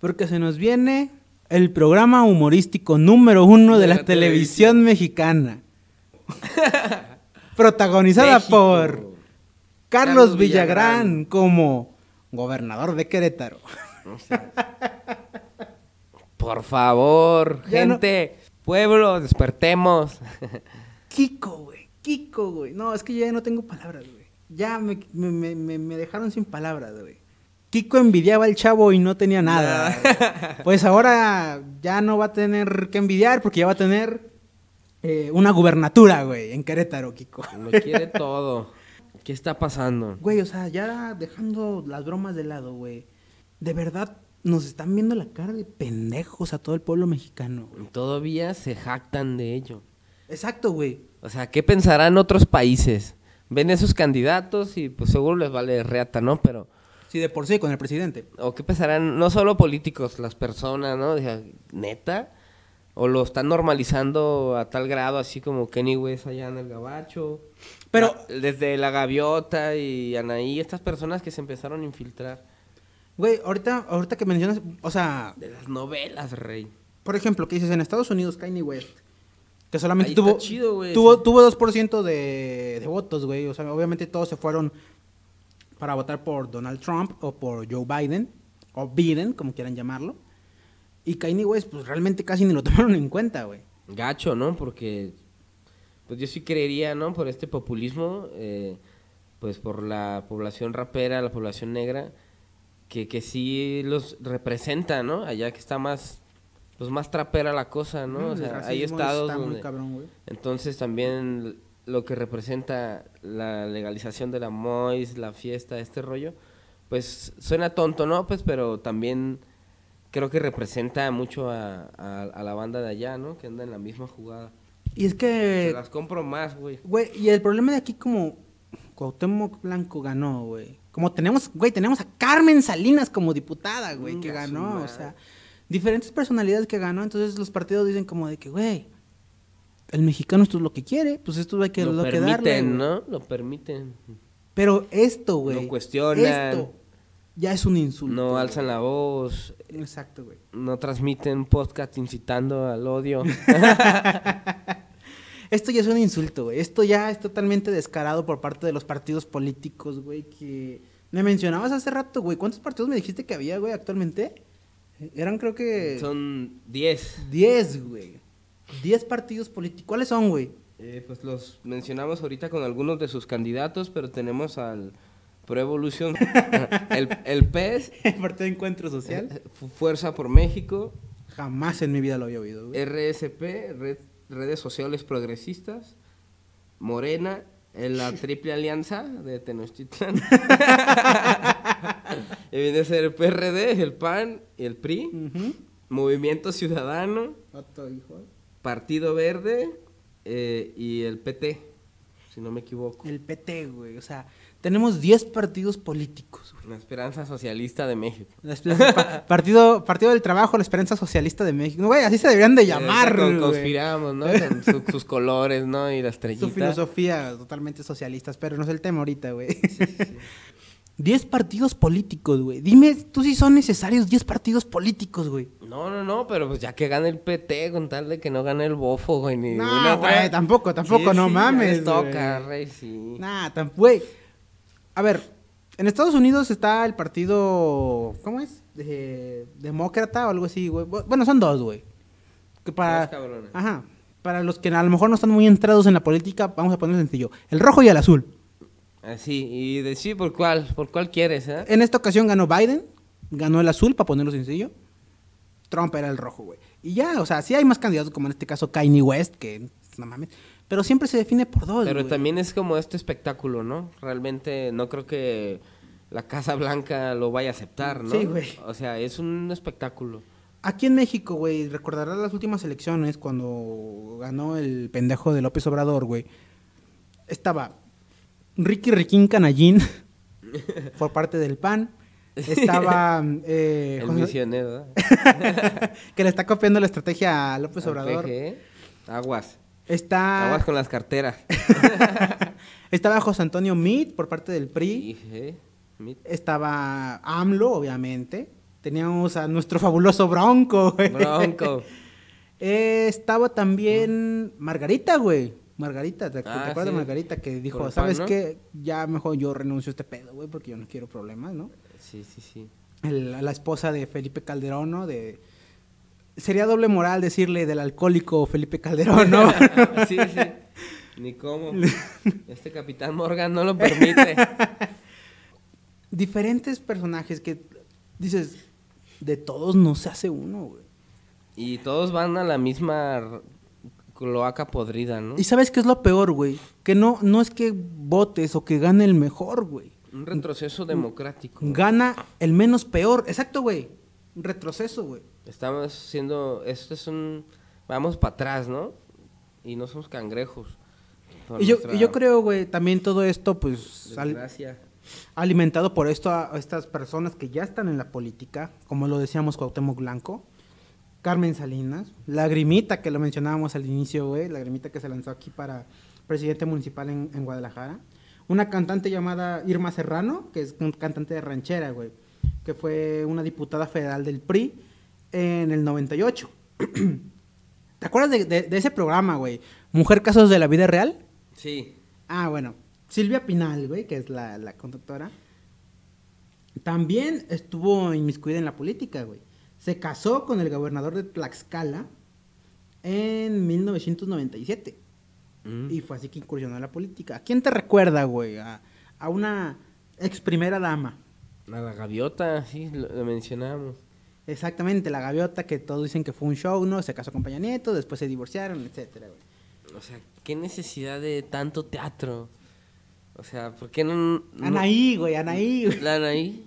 porque se nos viene el programa humorístico número uno de, De la, la televisión mexicana. Protagonizada México. por Carlos, Carlos Villagrán, Villagrán. como gobernador de Querétaro. Por favor, Ya no- gente, pueblo, despertemos. Kiko, güey. Kiko, güey. No, es que ya no tengo palabras, güey. Ya me, me- me- me- dejaron sin palabras, güey. Kiko envidiaba al chavo y no tenía nada. güey. Pues ahora ya no va a tener que envidiar porque ya va a tener eh, una gubernatura, güey, en Querétaro, Kiko. Lo quiere todo. ¿Qué está pasando? Güey, o sea, ya dejando las bromas de lado, güey. De verdad, nos están viendo la cara de pendejos a todo el pueblo mexicano, güey. Todavía se jactan de ello. Exacto, güey. O sea, ¿qué pensarán otros países? Ven esos candidatos y pues seguro les vale reata, ¿no? Pero, Sí, de por sí, con el presidente. ¿o qué pensarán no solo políticos, las personas, ¿no? O sea, ¿neta? ¿O lo están normalizando a tal grado, así como Kenny West allá en el Gabacho? Pero- La- desde La Gaviota y Anaí, estas personas que se empezaron a infiltrar. Güey, ahorita, ahorita que mencionas, o sea, De las novelas, rey. por ejemplo, que dices en Estados Unidos, Kanye West, que solamente Ahí tuvo, está chido, güey. tuvo, tuvo 2% de, de votos, güey. O sea, obviamente todos se fueron para votar por Donald Trump o por Joe Biden, o Biden, como quieran llamarlo. Y Kanye West, pues realmente casi ni lo tomaron en cuenta, güey. Gacho, ¿no? Porque pues yo sí creería, ¿no? Por este populismo, eh, pues por la población rapera, la población negra, que, que sí los representa, ¿no? Allá que está más, pues más trapera la cosa, ¿no? o Mm, el sea, hay estados está muy donde... cabrón, güey. Entonces también lo que representa la legalización de la MOIS, la fiesta, este rollo, pues suena tonto, ¿no? Pues pero también creo que representa mucho a, a- a la banda de allá, ¿no? Que anda en la misma jugada. Y es Se que, las compro más, güey. güey, y el problema de aquí como Cuauhtémoc Blanco ganó, güey. Como tenemos, güey, tenemos a Carmen Salinas como diputada, güey, que Venga, su ganó, o sea, diferentes personalidades que ganó, entonces los partidos dicen como de que, güey, el mexicano esto es lo que quiere, pues esto hay que lo, lo, que permiten, darle. ¿no? Lo permiten. Pero esto, güey, No cuestionan. esto ya es un insulto. No güey. alzan la voz, Exacto, güey. no transmiten podcast incitando al odio. Esto ya es un insulto, güey. Esto ya es totalmente descarado por parte de los partidos políticos, güey, que me mencionabas hace rato, güey. ¿Cuántos partidos me dijiste que había, güey, actualmente? Eran creo que Son 10. 10, güey. 10 partidos políticos. ¿Cuáles son, güey? Eh, pues los mencionamos ahorita con algunos de sus candidatos, pero tenemos al Pro Evolución, el, el PES, El Partido de Encuentro Social. Fu- Fuerza por México, Jamás en mi vida lo había oído, güey. RSP, Red- Redes Sociales Progresistas, Morena, en la Triple Alianza de Tenochtitlan. y viene a ser el PRD, el PAN y el PRI. Movimiento Ciudadano, Otro hijo. Partido Verde eh, y el PT, si no me equivoco. El PT, güey. O sea, tenemos 10 partidos políticos. La Esperanza Socialista de México. La Esperanza- pa- partido, partido del Trabajo, la Esperanza Socialista de México. Güey, así se deberían de llamar, con- güey. conspiramos, ¿no? Con su- sus colores, ¿no? Y la estrellita. Su filosofía totalmente socialistas, pero no es el tema ahorita, güey. 10 partidos políticos, güey. Dime tú si son necesarios 10 partidos políticos, güey. No, no, no, pero pues ya que gane el PT, con tal de que no gane el bofo, güey. Ni No, otra. güey, tampoco, tampoco, Sí, no mames, les toca, güey. rey, sí. Nah, tampoco, güey. A ver, en Estados Unidos está el partido, ¿cómo es? demócrata o algo así, güey. Bu- Bueno, son dos, güey. Que para, cabrones. ajá, para los que a lo mejor no están muy entrados en la política, vamos a poner sencillo. El rojo y el azul. Así, y decir por cuál, por cuál quieres, ¿eh? En esta ocasión ganó Biden, ganó el azul, para ponerlo sencillo. Trump era el rojo, güey. Y ya, o sea, sí hay más candidatos, como en este caso Kanye West, que no mames. Pero siempre se define por dos, Pero güey. también es como este espectáculo, ¿no? Realmente no creo que la Casa Blanca lo vaya a aceptar, ¿no? Sí, güey. O sea, es un espectáculo. Aquí en México, güey, recordarás las últimas elecciones cuando ganó el pendejo de López Obrador, güey. Estaba Ricky Riquín Canallín por parte del PAN. Estaba eh, El José- misionero, ¿eh? que le está copiando la estrategia a López Obrador. PG. Aguas. Está Aguas con las carteras. estaba José Antonio Meade por parte del PRI. Estaba AMLO, obviamente. Teníamos a nuestro fabuloso Bronco, güey. Bronco. Eh, estaba también Margarita, güey. Margarita, ¿te, te Ah, acuerdas de. Margarita que dijo, ¿sabes pan, ¿no? qué? Ya mejor yo renuncio a este pedo, güey, porque yo no quiero problemas, ¿no? Sí, sí, sí. El- la esposa de Felipe Calderón, ¿no? De... Sería doble moral decirle del alcohólico Felipe Calderón, ¿no? sí, sí. Ni cómo. Este Capitán Morgan no lo permite. Diferentes personajes que dices, de todos no se hace uno, güey. Y todos van a la misma cloaca podrida, ¿no? Y sabes qué es lo peor, güey? Que no, no es que votes o que gane el mejor, güey. Un retroceso democrático. Gana el menos peor. Exacto, güey. Retroceso, güey. Estamos siendo, esto es un, vamos para atrás, ¿no? Y no somos cangrejos. Y yo, nuestra y yo creo, güey, también todo esto, pues, al- alimentado por esto a, a estas personas que ya están en la política, como lo decíamos Cuauhtémoc Blanco, Carmen Salinas, Lagrimita, que lo mencionábamos al inicio, güey, Lagrimita que se lanzó aquí para presidente municipal en, en Guadalajara, una cantante llamada Irma Serrano, que es un cantante de ranchera, güey, que fue una diputada federal del PRI en el 98. ¿Te acuerdas de, de- de ese programa, güey? Mujer Casos de la Vida Real. Sí. Ah, bueno. Silvia Pinal, güey, que es la, la conductora, también estuvo inmiscuida en la política, güey. Se casó con el gobernador de Tlaxcala en 1997. Mm. Y fue así que incursionó en la política. ¿A quién te recuerda, güey? A, a una ex primera dama. A la gaviota, sí, lo, lo mencionábamos. Exactamente, la gaviota que todos dicen que fue un show, ¿no? Se casó con Peña Nieto, después se divorciaron, etcétera, güey. O sea, ¿qué necesidad de tanto teatro? O sea, ¿por qué no...? no- Anaí, güey, Anaí, güey. ¿La Anaí?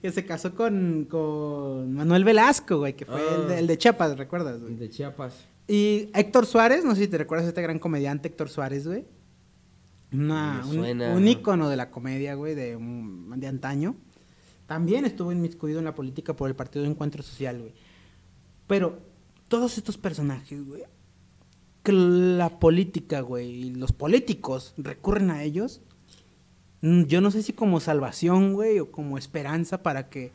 Que se casó con, con Manuel Velasco, güey, que fue el, de, Ah. el de Chiapas, ¿recuerdas? güey? De Chiapas. Y Héctor Suárez, no sé si te recuerdas a este gran comediante Héctor Suárez, güey. Una, Me un, suena. un ícono de la comedia, güey, de, de antaño. También estuvo inmiscuido en la política por el Partido de Encuentro Social, güey. Pero todos estos personajes, güey, que la política, güey, y los políticos recurren a ellos, mm, yo no sé si como salvación, güey, o como esperanza para que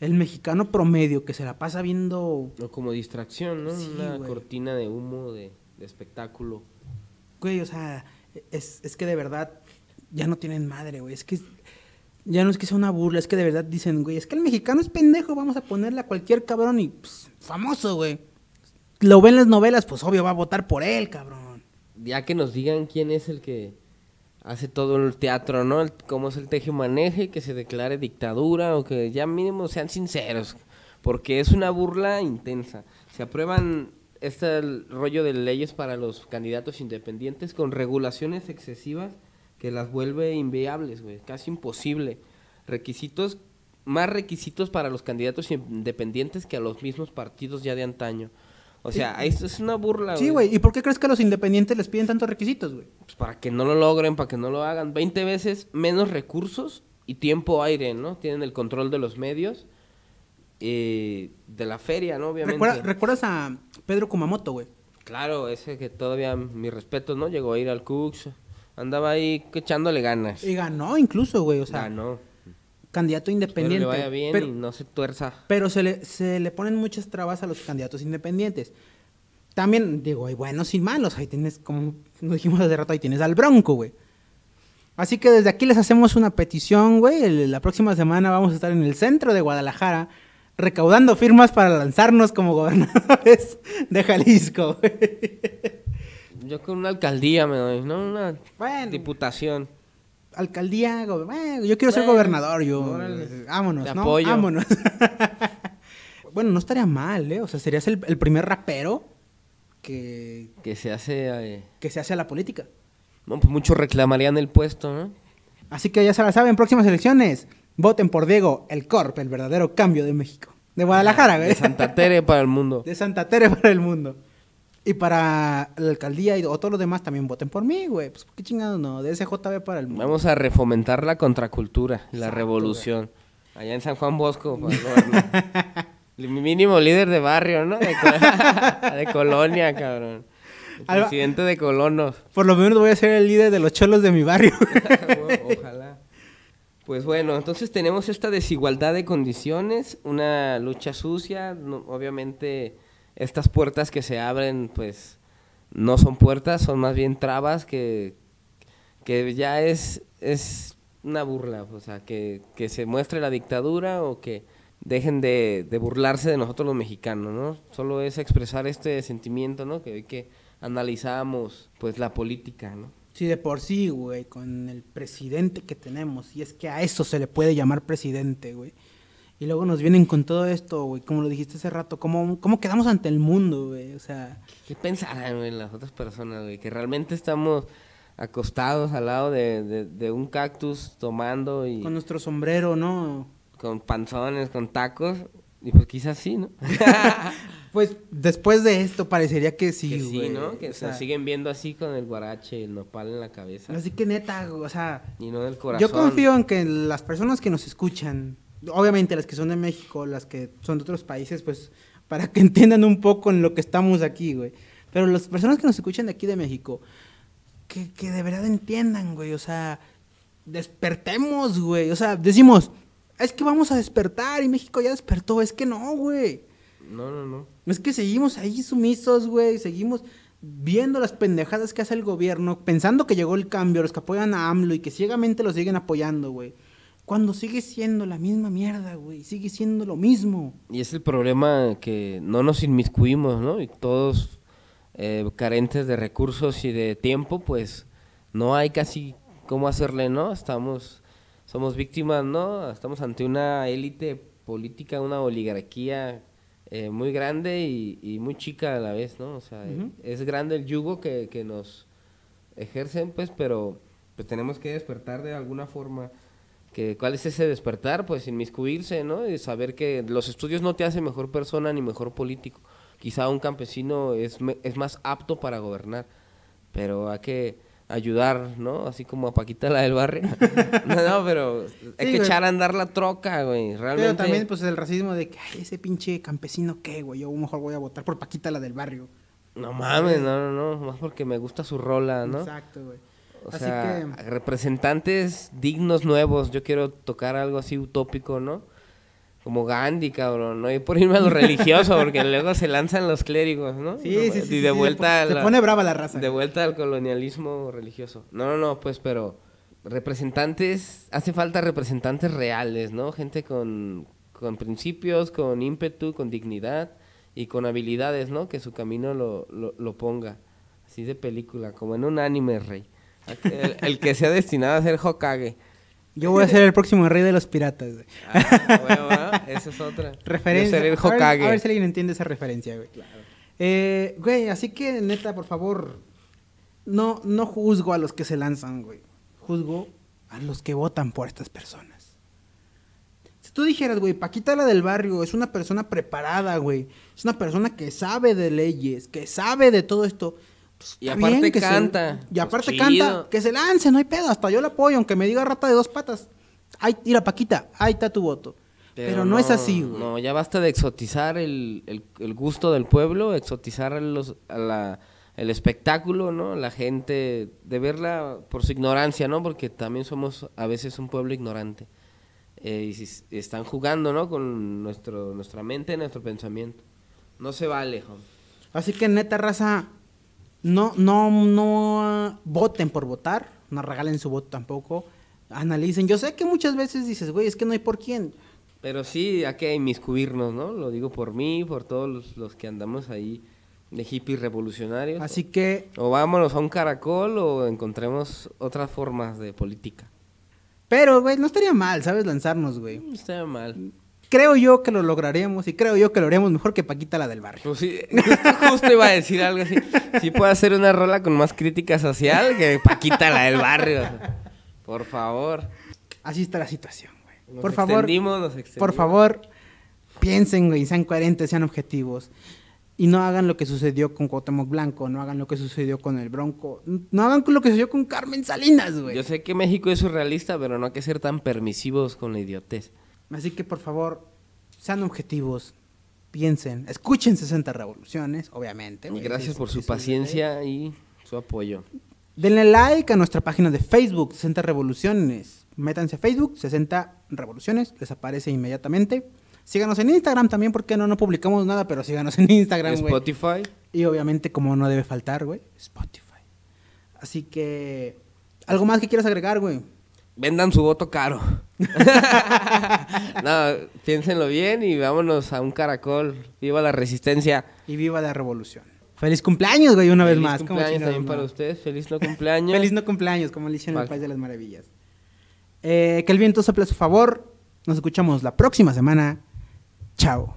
el mexicano promedio que se la pasa viendo O como distracción, ¿no? Sí, Una güey. cortina de humo de, de espectáculo. Güey, o sea, es, es que de verdad ya no tienen madre, güey. Es que ya no es que sea una burla, es que de verdad dicen, güey, es que el mexicano es pendejo, vamos a ponerle a cualquier cabrón y pues, famoso, güey. Lo ven en las novelas, pues obvio va a votar por él, cabrón. Ya que nos digan quién es el que hace todo el teatro, ¿no? El- cómo es el teje maneje, que se declare dictadura o que ya mínimo sean sinceros. Porque es una burla intensa. Se aprueban este rollo de leyes para los candidatos independientes con regulaciones excesivas que las vuelve inviables, güey. Casi imposible. Requisitos, más requisitos para los candidatos independientes que a los mismos partidos ya de antaño. O sea, esto es una burla, Sí, güey. ¿Y por qué crees que a los independientes les piden tantos requisitos, güey? pues para que no lo logren, para que no lo hagan. 20 veces menos recursos y tiempo aire, ¿no? Tienen el control de los medios, eh, de la feria, ¿no? Obviamente. ¿Recuerda- ¿Recuerdas a Pedro Kumamoto, güey? Claro, ese que todavía, mi respeto, ¿no? Llegó a ir al Cux, andaba ahí echándole ganas. Y ganó incluso, güey. O sea, Ganó. candidato Espero independiente. le vaya bien pero, y no se tuerza. pero se, le, se le ponen muchas trabas a los candidatos independientes. También, digo, hay buenos y malos. Ahí tienes, como nos dijimos hace rato, ahí tienes al Bronco, güey. Así que desde aquí les hacemos una petición, güey. La próxima semana vamos a estar en el centro de Guadalajara recaudando firmas para lanzarnos como gobernadores de Jalisco, güey. Yo con una alcaldía me doy, ¿no? Una Bueno, diputación. alcaldía, bueno, yo quiero ser gobernador, yo. órale. Vámonos, Te ¿no? apoyo. Vámonos. bueno, no estaría mal, ¿eh? O sea, serías el, el primer rapero que, Que se hace... eh, que se hace a la política. no, pues muchos reclamarían el puesto, ¿no? Así que ya se la saben, próximas elecciones, voten por Diego, el Corp, el verdadero cambio de México. De Guadalajara, güey. De Santa Tere para el mundo. De Santa Tere para el mundo. Y para la alcaldía y, o todos los demás también voten por mí, güey. Pues qué chingados no, de SJB para el mundo. Vamos a refomentar la contracultura, la Exacto, revolución. Allá en San Juan Bosco, gobernar. Mi mínimo líder de barrio, ¿no? De, co- de colonia, cabrón. El Alba- presidente de colonos. Por lo menos voy a ser el líder de los cholos de mi barrio. Ojalá. Pues bueno, entonces tenemos esta desigualdad de condiciones, una lucha sucia, no- obviamente estas puertas que se abren, pues no son puertas, son más bien trabas que, que ya es, es una burla, o sea, que, que se muestre la dictadura o que dejen de, de burlarse de nosotros los mexicanos, ¿no? Solo es expresar este sentimiento, ¿no? Que hoy que analizamos, pues, la política, ¿no? Sí, de por sí, güey, con el presidente que tenemos. Y es que a eso se le puede llamar presidente, güey. Y luego nos vienen con todo esto, güey, como lo dijiste hace rato, ¿cómo, cómo quedamos ante el mundo, güey? O sea, ¿Qué pensarán güey, las otras personas, güey? Que realmente estamos acostados al lado de, de- de un cactus tomando y con con, nuestro sombrero, ¿no? panzones, con tacos. Y pues quizás sí, ¿no? Pues después de esto parecería que sí, que sí, güey. ¿no? Que O se sea, siguen viendo así con el guarache el nopal en la cabeza. Así que neta, o sea, Y no del corazón. yo confío en que las personas que nos escuchan, obviamente las que son de México, las que son de otros países, pues para que entiendan un poco en lo que estamos aquí, güey. Pero las personas que nos escuchan de aquí de México, que, que de verdad entiendan, güey, o sea, despertemos, güey. O sea, decimos, es que vamos a despertar y México ya despertó, es que no, güey. No, no, no. Es que seguimos ahí sumisos, güey. Seguimos viendo las pendejadas que hace el gobierno, pensando que llegó el cambio, los que apoyan a AMLO y que ciegamente lo siguen apoyando, güey. Cuando sigue siendo la misma mierda, güey. Sigue siendo lo mismo. Y es el problema que no nos inmiscuimos, ¿no? Y todos eh, carentes de recursos y de tiempo, pues no hay casi cómo hacerle, ¿no? Estamos, somos víctimas, ¿no? Estamos ante una élite política, una oligarquía eh, muy grande y, y muy chica a la vez, ¿no? O sea, Ujú. es grande el yugo que, que nos ejercen, pues, pero pues tenemos que despertar de alguna forma. Que, ¿Cuál es ese despertar? Pues inmiscuirse, ¿no? Y saber que los estudios no te hacen mejor persona ni mejor político. Quizá un campesino es, es más apto para gobernar, pero hay que ayudar, ¿no? Así como a Paquita la del barrio. no, no, pero hay Sí, que güey. echar a andar la troca, güey. Realmente. Pero también, pues, el racismo de que, ay, ese pinche campesino, ¿qué, güey? Yo mejor voy a votar por Paquita, la del barrio. No mames, no, no, no. Más porque me gusta su rola, ¿no? Exacto, güey. O Así sea, que- representantes dignos nuevos. Yo quiero tocar algo así utópico, ¿no? Como Gandhi, cabrón, ¿no? Y por irme a lo religioso, porque luego se lanzan los clérigos, ¿no? Sí, sí, sí. Y de sí, vuelta Se la- pone brava la raza. de vuelta al colonialismo religioso. No, no, no, pues, pero representantes, hace falta representantes reales, ¿no? Gente con, con principios, con ímpetu, con dignidad y con habilidades, ¿no? Que su camino lo, lo, lo ponga. Así de película, como en un anime, rey. El, el que sea destinado a ser Hokage. Yo voy a ser el próximo rey de los piratas, güey. Ah, huevo, ¿no? Esa es otra. Referencia. Yo seré el A ver- Hokage. A ver, si alguien entiende esa referencia, güey. Eh, güey, así que neta, por favor, no, no juzgo a los que se lanzan, güey. Juzgo a los que votan por estas personas. Si tú dijeras, güey, Paquita la del barrio es una persona preparada, güey. Es una persona que sabe de leyes, que sabe de todo esto. Pues, Y aparte que se- canta. y Pues aparte canta. Que se lance, no hay pedo. Hasta yo le apoyo, aunque me diga rata de dos patas. Ay, mira, Paquita, ahí está tu voto. Pero, no, es así, güey. No, ya basta de exotizar el, el- el gusto del pueblo, exotizar a los, a la- el espectáculo, ¿no? La gente, de verla por su ignorancia, ¿no? Porque también somos a veces un pueblo ignorante. Eh, y si están jugando, ¿no? Con nuestro, nuestra mente, nuestro pensamiento. No se vale, Juan. Así que neta, raza, no, no, no ah, voten por votar, no regalen su voto tampoco, analicen. Yo sé que muchas veces dices, güey, es que no hay por quién. Pero sí, hay que inmiscuirnos, ¿no? Lo digo por mí, por todos los, los que andamos ahí de hippies revolucionarios. Así que, O vámonos a un caracol o encontremos otras formas de política. pero, güey, no estaría mal, ¿sabes? Lanzarnos, güey. No está mal. Creo yo que lo lograríamos y creo yo que lo haríamos mejor que Paquita la del barrio. Pues sí, justo, justo iba a decir algo así. Sí puede hacer una rola con más crítica social que Paquita la del barrio. Por favor. Así está la situación, güey. Por favor, nos por favor, piensen, güey, sean coherentes, sean objetivos. Y no hagan lo que sucedió con Cuauhtémoc Blanco, no hagan lo que sucedió con el Bronco, no hagan lo que sucedió con Carmen Salinas, güey. Yo sé que México es surrealista, pero no hay que ser tan permisivos con la idiotez. Así que por favor, sean objetivos, piensen, escuchen 60 revoluciones, obviamente. Y gracias por su paciencia y su apoyo. Denle like a nuestra página de Facebook, 60 Revoluciones. Métanse a Facebook, 60 Revoluciones, les aparece inmediatamente. Síganos en Instagram también, porque no, no publicamos nada, pero síganos en Instagram, güey. Spotify. Y obviamente, como no debe faltar, güey, Spotify. Así que, ¿algo más que quieras agregar, güey? Vendan su voto caro. no, piénsenlo bien y vámonos a un caracol. Viva la resistencia. Y viva la revolución. Feliz cumpleaños, güey, una vez Feliz más. como cumpleaños también para ustedes. Feliz no cumpleaños. Feliz no cumpleaños, como le hicieron en el Vale. País de las Maravillas. Eh, que el viento sople a su favor. Nos escuchamos la próxima semana. Chao.